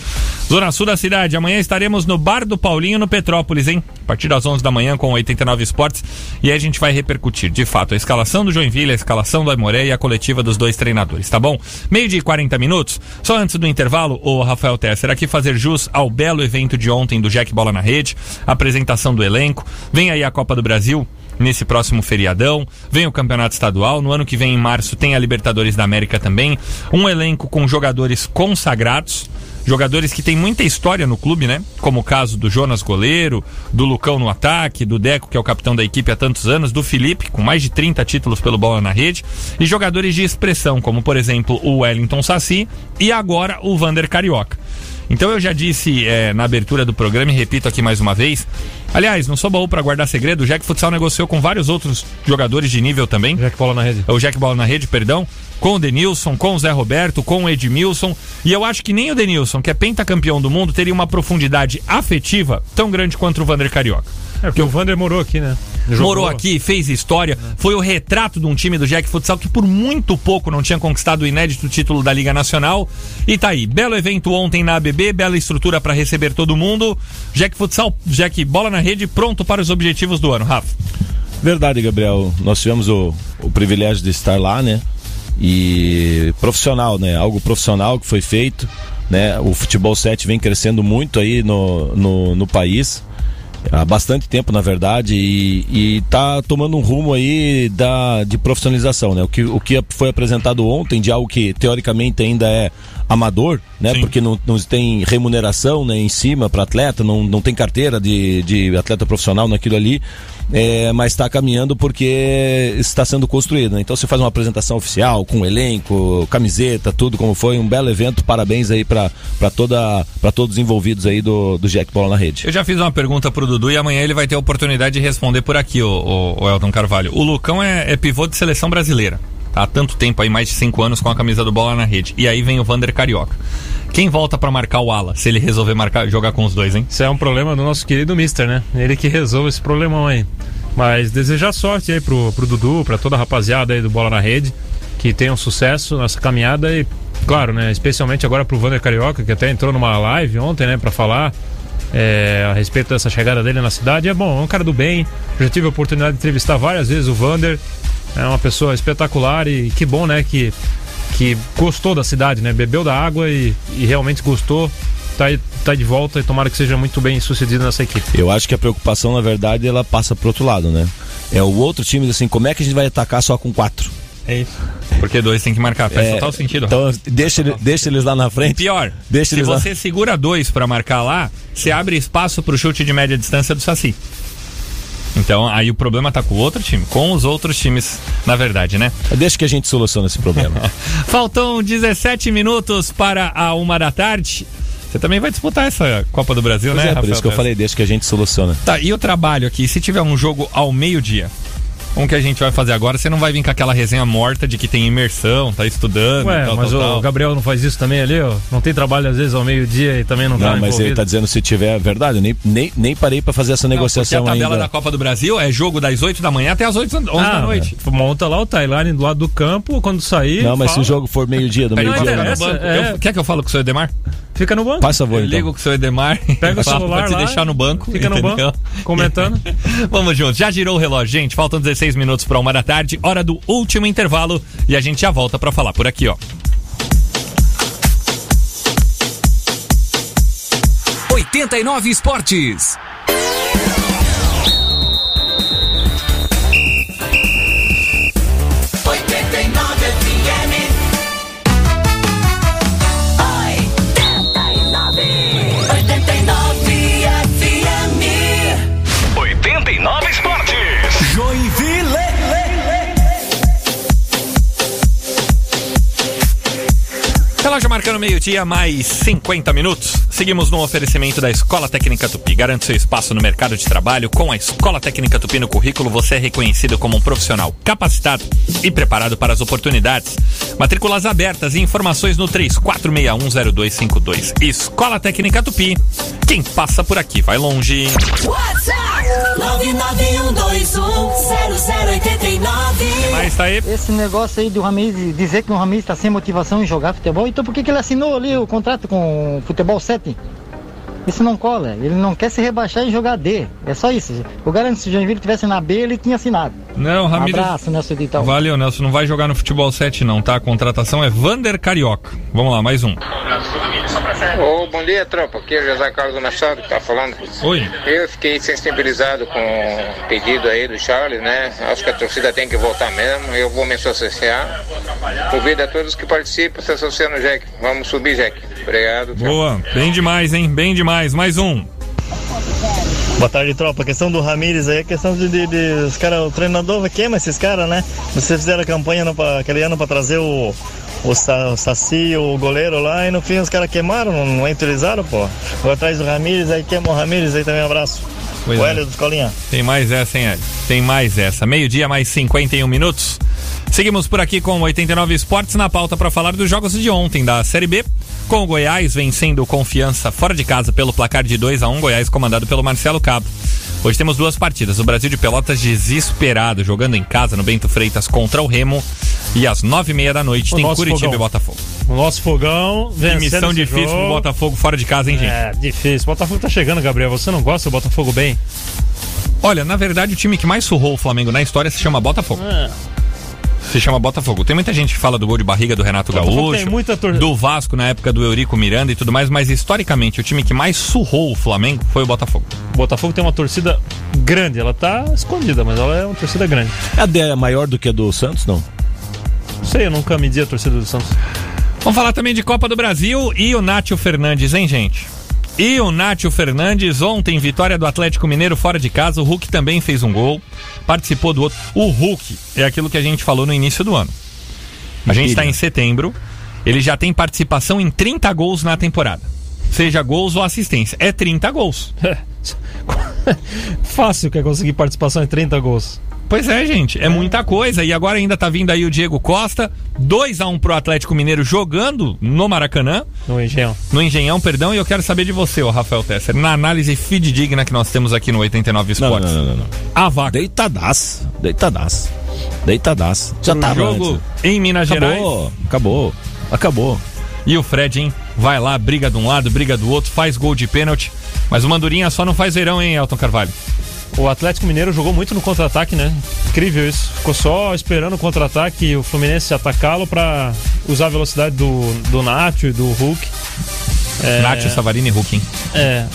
B: Zona Sul da cidade, amanhã estaremos no Bar do Paulinho, no Petrópolis, hein? Partir das 11 da manhã com 89 Esportes. E aí a gente vai repercutir, de fato, a escalação do Joinville, a escalação do Aimoré e a coletiva dos dois treinadores, tá bom? Meio-dia e 40 minutos. Só antes do intervalo, o Rafael Tesser aqui fazer jus ao belo evento de ontem do Jack Bola na Rede, apresentação do elenco. Vem aí a Copa do Brasil nesse próximo feriadão. Vem o Campeonato Estadual. No ano que vem, em março, tem a Libertadores da América também. Um elenco com jogadores consagrados. Jogadores que têm muita história no clube, né? Como o caso do Jonas Goleiro, do Lucão no ataque, do Deco, que é o capitão da equipe há tantos anos, do Felipe, com mais de 30 títulos pelo Bola na Rede, e jogadores de expressão, como por exemplo o Wellington Saci e agora o Vander Carioca. Então eu já disse é, na abertura do programa e repito aqui mais uma vez. Aliás, não sou baú para guardar segredo, o Jack Futsal negociou com vários outros jogadores de nível também.
C: Jack Bola na rede.
B: O Jack Bola na rede, perdão. Com o Denilson, com o Zé Roberto, com o Edmilson. E eu acho que nem o Denilson, que é pentacampeão do mundo, teria uma profundidade afetiva tão grande quanto o Vander Carioca.
C: É, porque o Vander morou aqui, né? Jogou.
B: Morou aqui, fez história, foi o retrato de um time do Jack Futsal que por muito pouco não tinha conquistado o inédito título da Liga Nacional. E tá aí, belo evento ontem na ABB, bela estrutura para receber todo mundo. Jack Futsal, Jack Bola na Rede, pronto para os objetivos do ano, Rafa.
D: Verdade, Gabriel. Nós tivemos o, o privilégio de estar lá, né? E profissional, né? Algo profissional que foi feito, né? O futebol 7 vem crescendo muito aí no, no, no país. Há bastante tempo, na verdade, e, e tá tomando um rumo aí da, de profissionalização, né? O que, o que foi apresentado ontem de algo que teoricamente ainda é amador, né?
B: Sim.
D: Porque não, não tem remuneração né, em cima para atleta, não, não tem carteira de, de atleta profissional naquilo ali, é, mas está caminhando porque está sendo construído. Né? Então você faz uma apresentação oficial com elenco, camiseta, tudo como foi, um belo evento. Parabéns aí para toda para todos os envolvidos aí do, do Jack Bola na rede.
B: Eu já fiz uma pergunta pro Dudu e amanhã ele vai ter a oportunidade de responder por aqui, o, o, o Elton Carvalho. O Lucão é, é pivô de seleção brasileira. Tá há tanto tempo aí, mais de cinco anos com a camisa do Bola na Rede. E aí vem o Vander Carioca. Quem volta pra marcar o ala, se ele resolver marcar, jogar com os dois, hein?
C: Isso é um problema do nosso querido Mister, né? Ele que resolve esse problemão aí. Mas desejar sorte aí pro, pro Dudu, pra toda a rapaziada aí do Bola na Rede, que tenham sucesso nessa caminhada e, claro, né? Especialmente agora pro Vander Carioca, que até entrou numa live ontem, né? Pra falar é, a respeito dessa chegada dele na cidade. É bom, é um cara do bem. Já tive a oportunidade de entrevistar várias vezes o Vander. É uma pessoa espetacular e que bom, né? Que, que gostou da cidade, né? Bebeu da água e, e realmente gostou. Tá, aí- tá de volta e tomara que seja muito bem sucedido nessa equipe.
D: Eu acho que a preocupação, na verdade, ela passa pro outro lado, né? É o outro time assim, como é que a gente vai atacar só com quatro?
B: É isso. Porque dois tem que marcar, faz
D: É,
B: total sentido.
D: Então, deixa, ele- deixa eles lá na frente.
B: Pior,
D: Deixa
B: se
D: eles lá.
B: você segura dois pra marcar lá, você abre espaço pro chute de média distância do Saci. Então, aí o problema tá com o outro time, com os outros times, na verdade, né?
D: Deixa que a gente soluciona esse problema. *laughs*
B: Faltam 17 minutos para a uma da tarde. Você também vai disputar essa Copa do Brasil,
D: Pois
B: né,
D: é, por
B: Rafael
D: isso que eu falei, deixa que a gente soluciona.
B: Tá, e o trabalho aqui, se tiver um jogo ao meio-dia, um que a gente vai fazer agora, você não vai vir com aquela resenha morta de que tem imersão, tá estudando
C: Ué,
B: tal,
C: mas
B: tal,
C: o
B: tal.
C: Gabriel não faz isso também ali, ó? Não tem trabalho às vezes ao meio-dia e também não,
D: Não,
C: tá
D: mas ele
C: envolvido?
D: tá dizendo se tiver verdade. Eu nem, nem, nem parei pra fazer essa
B: Não,
D: negociação
B: a tabela
D: ainda.
B: da Copa do Brasil é jogo das 8 da manhã até as 8 11 da
C: Ah,
B: noite.
C: Monta lá o timeline do lado do campo, quando sair.
D: Não, mas se
C: fala.
D: o jogo for meio-dia, do meio-dia. não.
B: banco.
C: é.
B: Eu- quer que eu fale com o seu Edemar?
C: Fica no banco.
D: Faz favor, então.
B: ligo com o seu Edemar.
C: Pega o celular
B: te
C: lá,
B: deixar no banco.
C: Fica no
B: entendeu?
C: banco, comentando. *laughs*
B: Vamos juntos. Já girou o relógio, gente. Faltam 16 minutos para uma da tarde, hora do último intervalo. E a gente já volta para falar por aqui, ó.
F: 89 Esportes.
B: Marcando meio-dia, mais 50 minutos. Seguimos no oferecimento da Escola Técnica Tupi. Garante seu espaço no mercado de trabalho. Com a Escola Técnica Tupi no currículo, você é reconhecido como um profissional capacitado e preparado para as oportunidades. Matrículas abertas e informações no 34610252. Escola Técnica Tupi. Quem passa por aqui vai longe.
A: 991210089.
B: Mas tá aí.
L: Esse negócio aí do Ramires, dizer que o Ramires está sem motivação em jogar futebol, então por que, que ele assinou ali o contrato com o Futebol 7? Isso não cola, ele não quer se rebaixar e jogar D, é só isso. Eu garanto que se o Joinville estivesse na B, ele tinha assinado.
B: Não, Ramiro.
L: Abraço, Nelson Edital.
B: Valeu, Nelson. Não vai jogar no futebol 7, não, tá? A contratação é Vander Carioca. Vamos lá, mais um.
M: Ô, bom dia, tropa. Aqui é o José Carlos Machado que tá falando.
B: Oi.
M: Eu fiquei sensibilizado com o pedido aí do Charles, né? Acho que a torcida tem que voltar mesmo. Eu vou me associar. Convido a todos que participam se associar no Jack. Vamos subir, Jack. Obrigado. tchau.
B: Boa. Bem demais, hein? Bem demais. Mais um.
N: Boa tarde, tropa. A questão do Ramires aí, a questão de, de, de os cara, o treinador queima esses caras, né? Vocês fizeram a campanha no, aquele ano pra trazer o, o, Sa, o Saci, o goleiro lá, e no fim os caras queimaram, não, não utilizaram, pô. Vou atrás do Ramires, aí queima o Ramires aí também, um abraço.
B: Pois
N: o
B: é.
N: Hélio do Escolinha.
B: Tem mais essa, hein, Ed? Tem mais essa. Meio-dia, mais 51 minutos. Seguimos por aqui com 89 Esportes na pauta para falar dos jogos de ontem da Série B. Com o Goiás vencendo confiança fora de casa pelo placar de 2 a 1 Goiás comandado pelo Marcelo Cabo. Hoje temos duas partidas. O Brasil de Pelotas desesperado, jogando em casa no Bento Freitas contra o Remo. E às nove e meia da noite
C: O
B: tem Curitiba
C: fogão.
B: e Botafogo.
C: O nosso fogão
B: Que
C: vencendo
B: missão difícil
C: jogo.
B: pro Botafogo fora de casa, hein, gente?
C: É, difícil. O Botafogo tá chegando, Gabriel. Você não gosta do Botafogo bem?
B: Olha, na verdade, o time que mais surrou o Flamengo na história se chama Botafogo.
C: É.
B: Se chama Botafogo. Tem muita gente que fala do gol de barriga do Renato
C: Botafogo
B: Gaúcho,
C: tem muita tor-
B: do Vasco na época do Eurico Miranda e tudo mais, mas historicamente o time que mais surrou o Flamengo foi o Botafogo.
C: O Botafogo tem uma torcida grande. Ela tá escondida, mas ela é uma torcida grande.
D: A D é maior do que a do Santos, não?
C: Não sei, eu nunca medi a torcida do Santos.
B: Vamos falar também de Copa do Brasil e o Nátio Fernandes, hein, gente? E o Nátio Fernandes, ontem, vitória do Atlético Mineiro fora de casa. O Hulk também fez um gol, participou do outro. O Hulk é aquilo que a gente falou no início do ano. A gente está em setembro, ele já tem participação em 30 gols na temporada. Seja gols ou assistência. É 30 gols. *laughs*
C: Fácil que é conseguir participação em 30 gols.
B: Pois é, gente, é muita coisa. E agora ainda tá vindo aí o Diego Costa, 2 a 1 pro Atlético Mineiro jogando no Maracanã.
C: No Engenhão.
B: No Engenhão, perdão, e eu quero saber de você, ô Rafael Tesser, na análise fidedigna que nós temos aqui no 89
D: Não,
B: Esportes.
D: não, não, não, não.
B: A vaca.
D: Deitadaço. Deitadaço. Deitadaço. Já
B: Pro
D: tava
B: jogo
D: antes.
B: em Minas
D: Acabou,
B: Gerais.
D: acabou. Acabou.
B: E o Fred, hein? Vai lá, briga de um lado, briga do outro, faz gol de pênalti. Mas o Mandurinha só não faz verão, hein, Elton Carvalho?
C: O Atlético Mineiro jogou muito no contra-ataque, né? Incrível isso. Ficou só esperando o contra-ataque e o Fluminense atacá-lo pra usar a velocidade do, do Nacho e do Hulk. É,
B: Nath, Savarini e Hulk, hein?
C: É.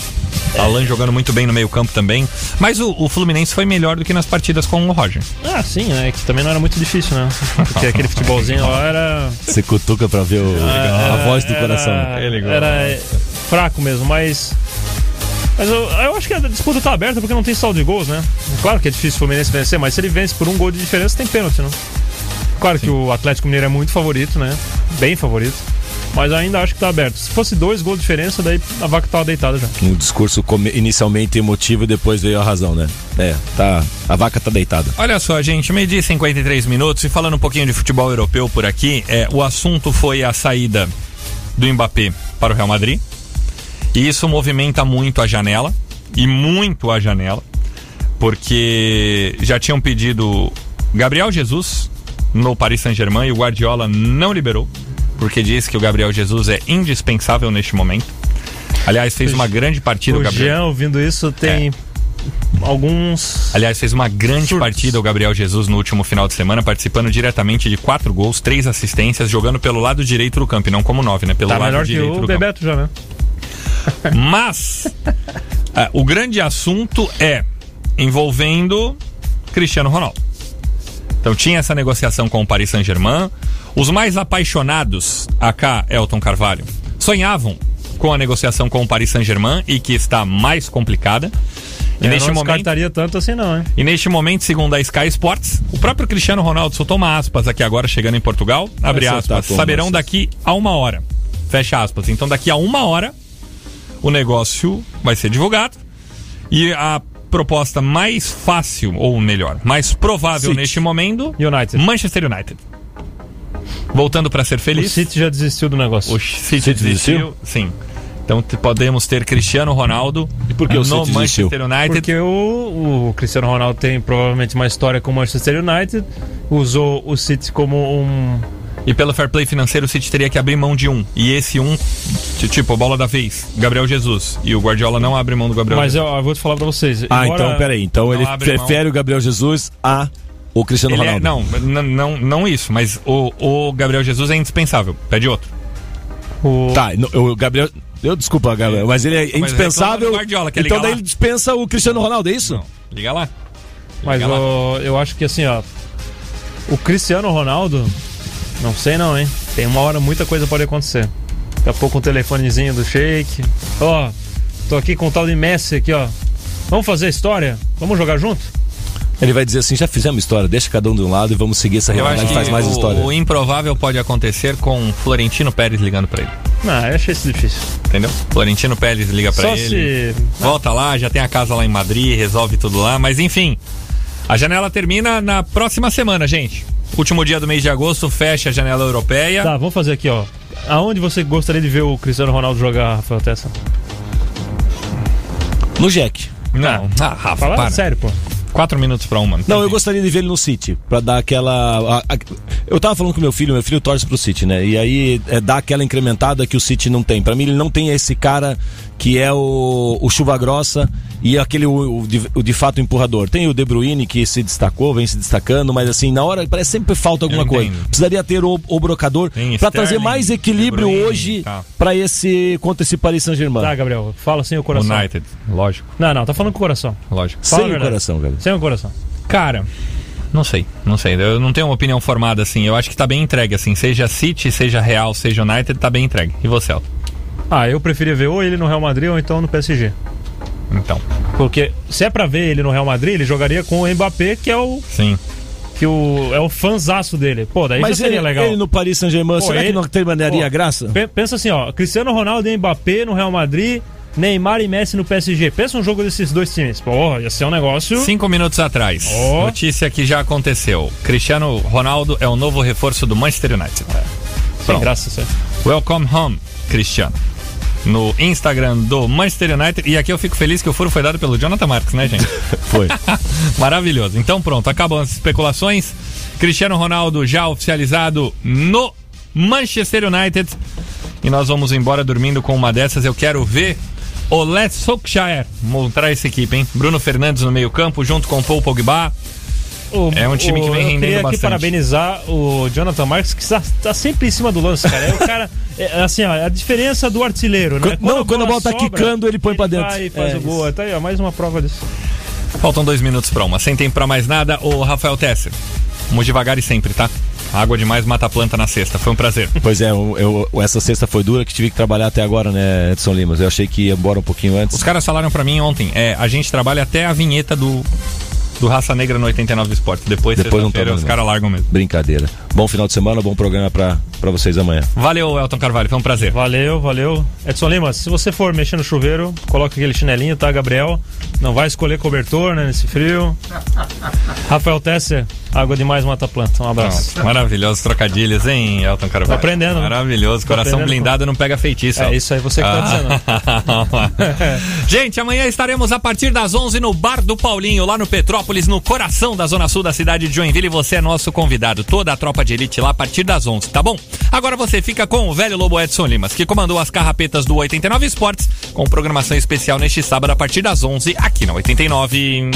B: Alan jogando muito bem no meio campo também. Mas o, o Fluminense foi melhor do que nas partidas com o Roger.
C: Ah, sim, né? Que também não era muito difícil, né? Porque aquele futebolzinho lá era.
D: Você cutuca pra ver o- a voz do
C: era-
D: coração.
C: Era é, fraco mesmo, mas. Mas eu, eu acho que a disputa tá aberta porque não tem saldo de gols, né? Claro que é difícil o Fluminense vencer, mas se ele vence por um gol de diferença, tem pênalti, né? Claro que o Atlético Mineiro é muito favorito, né? Bem favorito. Mas ainda acho que tá aberto. Se fosse dois gols de diferença, daí a vaca tava deitada já.
D: Um discurso inicialmente emotivo e depois veio a razão, né? É, tá. A vaca tá deitada.
B: Olha só, gente, meio-dia e 53 minutos e falando um pouquinho de futebol europeu por aqui, é, o assunto foi a saída do Mbappé para o Real Madrid. E isso movimenta muito a janela, e muito a janela, porque já tinham pedido Gabriel Jesus no Paris Saint-Germain e o Guardiola não liberou, porque diz que o Gabriel Jesus é indispensável neste momento. Aliás, fez uma grande partida o
C: O
B: Gabriel.
C: Jean, ouvindo isso, tem alguns.
B: Aliás, fez uma grande partida o Gabriel Jesus no último final de semana, participando diretamente de quatro gols, três assistências, jogando pelo lado direito do campo, e não como nove, né? Pelo
C: Tá
B: lado
C: melhor que
B: direito
C: o
B: do
C: Bebeto já, né?
B: Mas ah, o grande assunto é envolvendo Cristiano Ronaldo. Então tinha essa negociação com o Paris Saint-Germain. Os mais apaixonados, AK Elton Carvalho, sonhavam com a negociação com o Paris Saint-Germain e que está mais complicada. E
C: Eu
B: neste
C: não
B: momento
C: tanto assim, não, hein?
B: e neste momento, segundo a Sky Sports, o próprio Cristiano Ronaldo soltou uma aspas aqui agora, chegando em Portugal. Abre aspas. Saberão daqui a uma hora. Fecha aspas. Então, daqui a uma hora, o negócio vai ser divulgado. E a proposta mais fácil, ou melhor, mais provável
C: City.
B: neste momento,
C: United.
B: Manchester United. Voltando para ser
C: O
B: feliz.
C: City já desistiu do negócio.
B: O City, desistiu? Sim. Então podemos ter Cristiano Ronaldo
D: E por que o
B: no
D: City desistiu?
B: Manchester United.
C: Porque o, o Cristiano Ronaldo tem provavelmente uma história com o Manchester United, usou o City como um.
B: E pelo fair play financeiro, o City teria que abrir mão de um. E esse um, tipo, bola da vez, Gabriel Jesus. E o Guardiola não abre mão do Gabriel
C: Mas
B: Jesus.
C: eu, eu vou te falar pra vocês.
D: Ah,
C: embora-
D: então peraí. Então
B: Não
D: ele
B: abre mão.
D: prefere o Gabriel Jesus a o Cristiano
B: Ele é-
D: Ronaldo.
B: não, n- não, não isso, mas o, o Gabriel Jesus é indispensável. Pede outro.
C: O,
D: Tá, no- o Gabriel. Eu desculpa, Gabriel, mas ele é
B: reclama
D: indispensável.
B: do Guardiola, quer
D: então daí
B: lá?
D: ele dispensa o Cristiano Ronaldo, é isso?
B: Não, liga lá.
C: mas
B: Liga lá.
C: o- eu acho que assim, ó. O Cristiano Ronaldo, não sei não, hein? Tem uma hora muita coisa pode acontecer. Daqui a pouco um telefonezinho do Sheik. Ó, tô aqui com o tal de Messi aqui, ó. Vamos fazer história? Vamos jogar junto?
D: Ele vai dizer assim: já fizemos história, deixa cada um de um lado e vamos seguir essa realidade que faz mais
B: o,
D: história.
B: o improvável pode acontecer com Florentino Pérez ligando pra ele.
C: Não, eu achei isso difícil.
B: Entendeu? Florentino Pérez liga pra
C: Só
B: ele.
C: se.
B: Volta lá, já tem a casa lá em Madrid, resolve tudo lá, mas enfim. A janela termina na próxima semana, gente. Último dia do mês de agosto, fecha a janela europeia.
C: Tá, vamos fazer aqui, ó. Aonde você gostaria de ver o Cristiano Ronaldo jogar, Rafael Tessa?
D: No Jack.
B: Não, ah, Rafa,
C: Fala
B: para.
C: sério, pô.
B: Quatro minutos pra uma.
D: Não, eu gostaria de ver ele no City, pra dar aquela. a- a- eu tava falando com meu filho, meu filho torce pro City, né? E aí é dar aquela incrementada que o City não tem. Pra mim, ele não tem esse cara que é o, o chuva grossa e aquele o, o de, o de fato empurrador. Tem o De Bruyne que se destacou, vem se destacando, mas assim, na hora parece sempre falta alguma coisa. Precisaria ter o, o brocador
B: Sterling,
D: trazer mais equilíbrio
B: Bruyne,
D: hoje
B: tá.
D: pra esse contra esse Paris Saint-Germain.
C: Tá, Gabriel, fala sem o coração.
B: United, lógico,
C: Não, não, tá falando com o coração.
B: lógico.
C: Fala
D: Sem o coração, velho.
C: Sem o coração.
B: Cara, não sei, não sei. Eu não tenho uma opinião formada assim. Eu acho que tá bem entregue, assim. Seja City, seja Real, seja United, tá bem entregue. E você, Elton?
C: Ah, eu preferia ver ou ele no Real Madrid ou então no PSG.
B: Então,
C: Porque se é pra ver ele no Real Madrid, ele jogaria com o Mbappé, que é o
B: sim.
C: que o é o fanzaço dele. Pô, daí
D: Mas
C: já seria
D: ele,
C: legal.
D: ele no Paris Saint-Germain, será
C: ele-
D: que não terminaria
C: Pô,
D: a graça?
C: Pe- Pensa assim, ó, Cristiano Ronaldo e Mbappé no Real Madrid, Neymar e Messi no PSG. Pensa um jogo desses dois times. Porra, ia ser um negócio.
B: Cinco minutos atrás.
C: Ó.
B: Notícia que já aconteceu. Cristiano Ronaldo é o novo reforço do Manchester United.
C: Sem
B: Pronto.
C: graça aí.
B: Welcome home, Cristiano. No Instagram do Manchester United. E aqui eu fico feliz que o furo foi dado pelo Jonathan Marques, né, gente? *laughs*
D: Foi. *laughs*
B: Maravilhoso. Então pronto, acabam as especulações. Cristiano Ronaldo já oficializado no Manchester United. E nós vamos embora dormindo com uma dessas. Eu quero ver o Let's Solskjaer montar essa equipe, hein? Bruno Fernandes no meio campo, junto com o Paul Pogba. É um time que vem
C: eu
B: rendendo
C: queria aqui
B: bastante.
C: parabenizar o Jonathan Marques, que está, está sempre em cima do lance, cara. É o cara, *laughs* é, assim, ó, a diferença do artilheiro, né?
D: Quando- não, quando a bola tá quicando, ele põe pra dentro.
C: Vai e faz
D: É,
C: o gol. Tá aí, ó, mais uma prova disso.
B: Faltam dois minutos pra uma. Sem tempo pra mais nada, o Rafael Tesser. Vamos devagar e sempre, tá? Água demais mata a planta na sexta. Foi um prazer. *laughs*
D: Pois é, eu, eu- essa sexta foi dura que tive que trabalhar até agora, né, Edson Limas? Eu achei que ia embora um pouquinho antes.
B: Os caras falaram pra mim ontem, é, a gente trabalha até a vinheta do, do Raça Negra no 89 Esporte. Depois,
D: Depois não trabalha
B: os caras largam mesmo.
D: Brincadeira. Bom final de semana, bom programa pra, pra vocês amanhã.
B: Valeu, Elton Carvalho, foi um prazer.
C: Valeu, valeu. Edson Lima, se você for mexer no chuveiro, coloca aquele chinelinho, tá, Gabriel? Não vai escolher cobertor, né, nesse frio. *laughs* Rafael Tesser, água demais mata planta. Um abraço.
B: Pronto. Maravilhosos trocadilhos, hein, Elton Carvalho?
C: Tô aprendendo, né?
B: Maravilhoso.
C: Tô
B: Coração
C: aprendendo
B: blindado não pega feitiço.
C: É isso aí, você que tá
B: dizendo. *laughs* Gente, amanhã estaremos a partir das 11 no Bar do Paulinho, lá no Petrópolis, no coração da zona sul da cidade de Joinville. E você é nosso convidado. Toda a tropa de elite lá a partir das 11, tá bom? Agora você fica com o velho Lobo Edson Limas, que comandou as carrapetas do 89 Esportes, com programação especial neste sábado a partir das 11 aqui na 89.